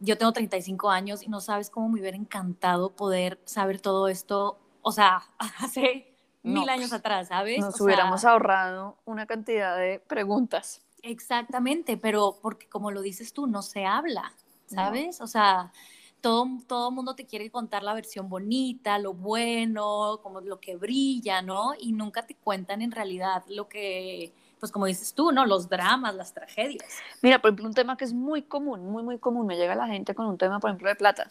yo tengo 35 años y no sabes cómo me hubiera encantado poder saber todo esto, o sea, hace mil años atrás, ¿sabes? Nos hubiéramos ahorrado una cantidad de preguntas. Exactamente, pero porque como lo dices tú, no se habla, ¿sabes? O sea, todo, todo mundo te quiere contar la versión bonita, lo bueno, como lo que brilla, ¿no? Y nunca te cuentan en realidad lo que, pues como dices tú, ¿no? Los dramas, las tragedias. Mira, por ejemplo, un tema que es muy común, muy, muy común, me llega la gente con un tema, por ejemplo, de plata,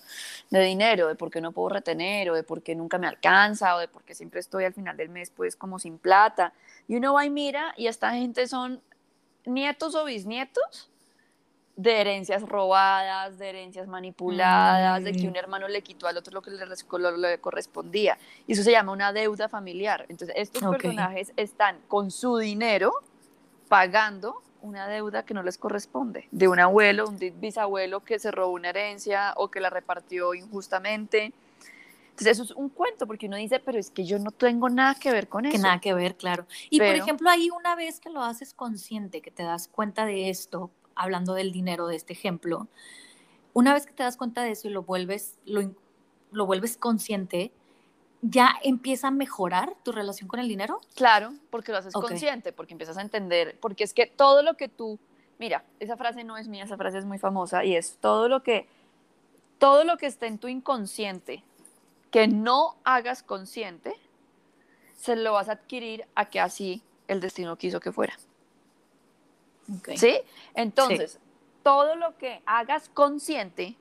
de dinero, de por qué no puedo retener, o de por qué nunca me alcanza, o de por qué siempre estoy al final del mes, pues, como sin plata. Y uno va y mira, y esta gente son nietos o bisnietos de herencias robadas, de herencias manipuladas, de que un mm. hermano le quitó al otro lo que le, correspondía. Y eso se llama una deuda familiar. Entonces, estos personajes están con su dinero pagando una deuda que no les corresponde, de un abuelo, un bisabuelo que se robó una herencia o que la repartió injustamente. Entonces eso es un cuento, porque uno dice, pero es que yo no tengo nada que ver con eso. Que nada que ver, claro. Y por ejemplo, ahí una vez que lo haces consciente, que te das cuenta de esto, hablando del dinero de este ejemplo, una vez que te das cuenta de eso y lo vuelves, lo, lo vuelves consciente, ¿ya empieza a mejorar tu relación con el dinero? Claro, porque lo haces consciente, porque empiezas a entender, porque es que todo lo que tú, mira, esa frase no es mía, esa frase es muy famosa y es todo lo que, todo lo que está en tu inconsciente que no hagas consciente, se lo vas a adquirir a que así el destino quiso que fuera. ¿Sí? Entonces, todo lo que hagas consciente,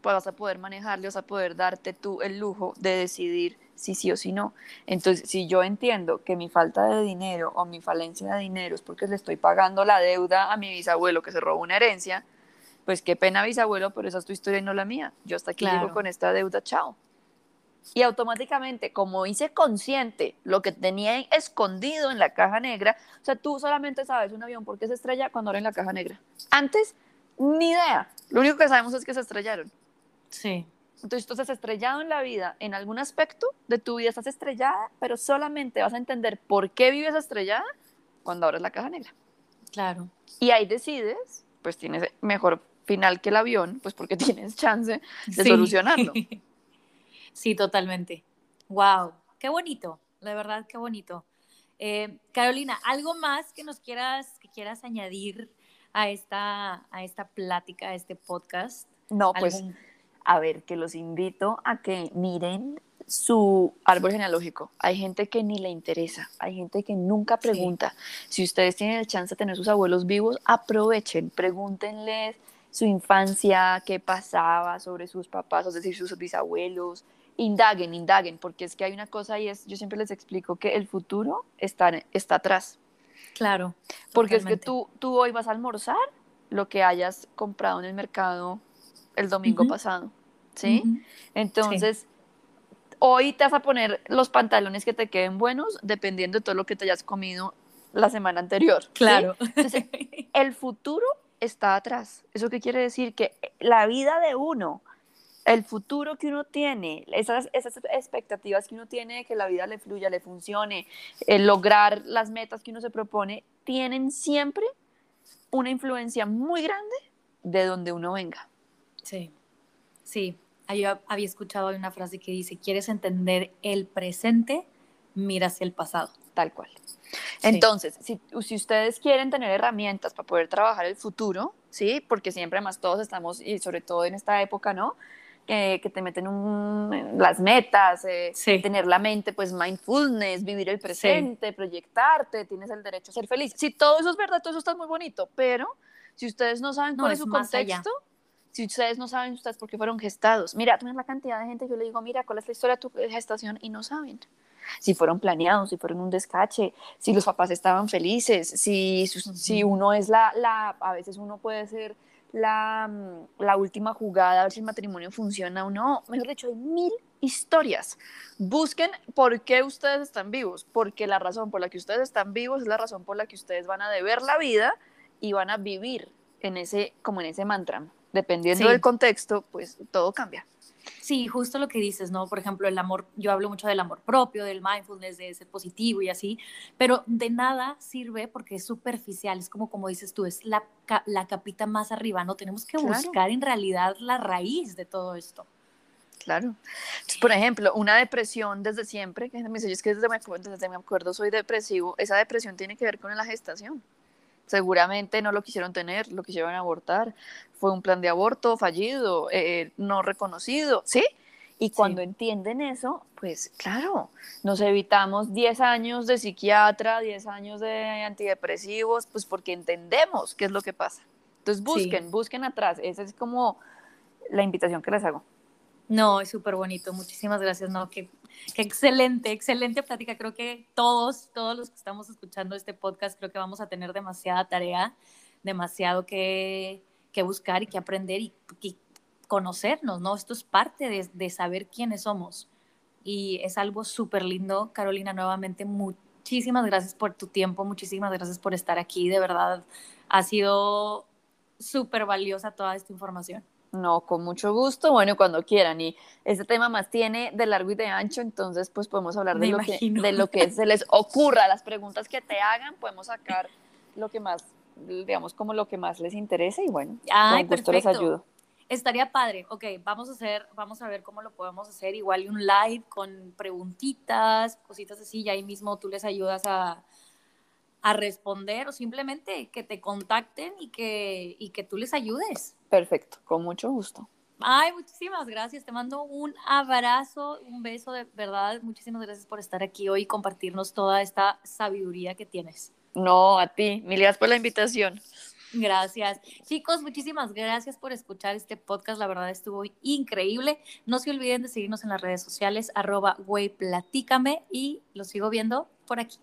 pues vas a poder manejarlo, vas a poder darte tú el lujo de decidir si sí o si no. Entonces, si yo entiendo que mi falta de dinero o mi falencia de dinero es porque le estoy pagando la deuda a mi bisabuelo que se robó una herencia, pues qué pena bisabuelo, pero esa es tu historia y no la mía. Yo hasta aquí llego con esta deuda, chao y automáticamente, como hice consciente lo que tenía escondido en la caja negra, o sea, tú solamente sabes un avión por qué se estrella cuando abre en la caja negra. Antes, ni idea. Lo único que sabemos es que se estrellaron. Sí. Entonces, tú estás estrellado en la vida, en algún aspecto de tu vida estás estrellada, pero solamente vas a entender por qué vives estrellada cuando abres la caja negra. Claro. Y ahí decides, pues tienes mejor final que el avión, pues porque tienes chance de solucionarlo. Sí, totalmente. Wow, qué bonito, de verdad, qué bonito. Eh, Carolina, ¿algo más que nos quieras, que quieras añadir a esta, a esta plática, a este podcast? No, pues, a ver, que los invito a que miren su árbol genealógico. Hay gente que ni le interesa, hay gente que nunca pregunta. Si ustedes tienen el chance de tener sus abuelos vivos, aprovechen, pregúntenles su infancia, qué pasaba sobre sus papás, es decir, sus bisabuelos, indaguen, indaguen, porque es que hay una cosa y es, yo siempre les explico que el futuro está, está atrás. Claro. Porque es que tú, tú hoy vas a almorzar lo que hayas comprado en el mercado el domingo pasado, ¿sí? Entonces, hoy te vas a poner los pantalones que te queden buenos dependiendo de todo lo que te hayas comido la semana anterior. Claro. Entonces, el futuro está atrás. ¿Eso qué quiere decir? Que la vida de uno el futuro que uno tiene, esas, esas expectativas que uno tiene de que la vida le fluya, le funcione, el lograr las metas que uno se propone, tienen siempre una influencia muy grande de donde uno venga. Sí, sí. Yo había escuchado una frase que dice, ¿quieres entender el presente? Mira hacia el pasado. Tal cual. Entonces, si, si, ustedes quieren tener herramientas para poder trabajar el futuro, ¿sí? Porque siempre más todos estamos, y sobre todo en esta época, ¿no? Que te meten un, las metas, eh, tener la mente, pues mindfulness, vivir el presente, proyectarte, tienes el derecho a ser feliz. Si todo eso es verdad, todo eso está muy bonito, pero si ustedes no saben cuál es su contexto, si ustedes no saben ustedes por qué fueron gestados, mira, tú la cantidad de gente, yo le digo, mira, ¿cuál es la historia de tu gestación? Y no saben. Si fueron planeados, si fueron un descache, si los papás estaban felices, si, si uno es la, la, a veces uno puede ser la, mm, la, última jugada, a ver si el matrimonio funciona o no. Mejor dicho, hay mil historias. Busquen por qué ustedes están vivos, porque la razón por la que ustedes están vivos es la razón por la que ustedes van a deber la vida y van a vivir en ese, como en ese mantra. Dependiendo del contexto, pues todo cambia. Sí, justo lo que dices, ¿no? Por ejemplo, el amor, yo hablo mucho del amor propio, del mindfulness, de ser positivo y así, pero de nada sirve porque es superficial, es como, como dices tú, es la, la capita más arriba, ¿no? Tenemos que buscar en realidad la raíz de todo esto. Claro. por ejemplo, una depresión desde siempre, que me dice, es que desde desde me acuerdo soy depresivo, esa depresión tiene que ver con la gestación. Seguramente no lo quisieron tener, lo quisieron abortar, fue un plan de aborto fallido, eh, no reconocido, ¿sí? Y cuando entienden eso, pues claro, nos evitamos 10 años de psiquiatra, 10 años de antidepresivos, pues porque entendemos qué es lo que pasa. Entonces busquen, busquen atrás. Esa es como la invitación que les hago. No, es súper bonito. Muchísimas gracias. No, qué, qué, excelente, excelente plática. Creo que todos, todos los que estamos escuchando este podcast, creo que vamos a tener demasiada tarea, demasiado que, que buscar y que aprender y, y conocernos, ¿no? Esto es parte de, saber quiénes somos. Y es algo súper lindo. Carolina, nuevamente, muchísimas gracias por tu tiempo, muchísimas gracias por estar aquí. De verdad, ha sido súper valiosa toda esta información. No, con mucho gusto, bueno, cuando quieran. Y este tema más tiene de largo y de ancho, entonces pues podemos hablar de, lo que, de lo que se les ocurra, las preguntas que te hagan, podemos sacar lo que más, digamos, como lo que más les interese y bueno, con gusto les ayudo. Estaría padre, ok, vamos a hacer, vamos a ver cómo lo podemos hacer, igual un live con preguntitas, cositas así, y ahí mismo tú les ayudas a, a responder o simplemente que te contacten y que, y que tú les ayudes. Perfecto, con mucho gusto. Ay, muchísimas gracias. Te mando un abrazo, un beso de verdad. Muchísimas gracias por estar aquí hoy y compartirnos toda esta sabiduría que tienes. No, a ti. Mil gracias por la invitación. Gracias. Chicos, muchísimas gracias por escuchar este podcast. La verdad estuvo increíble. No se olviden de seguirnos en las redes sociales, arroba platícame y los sigo viendo por aquí.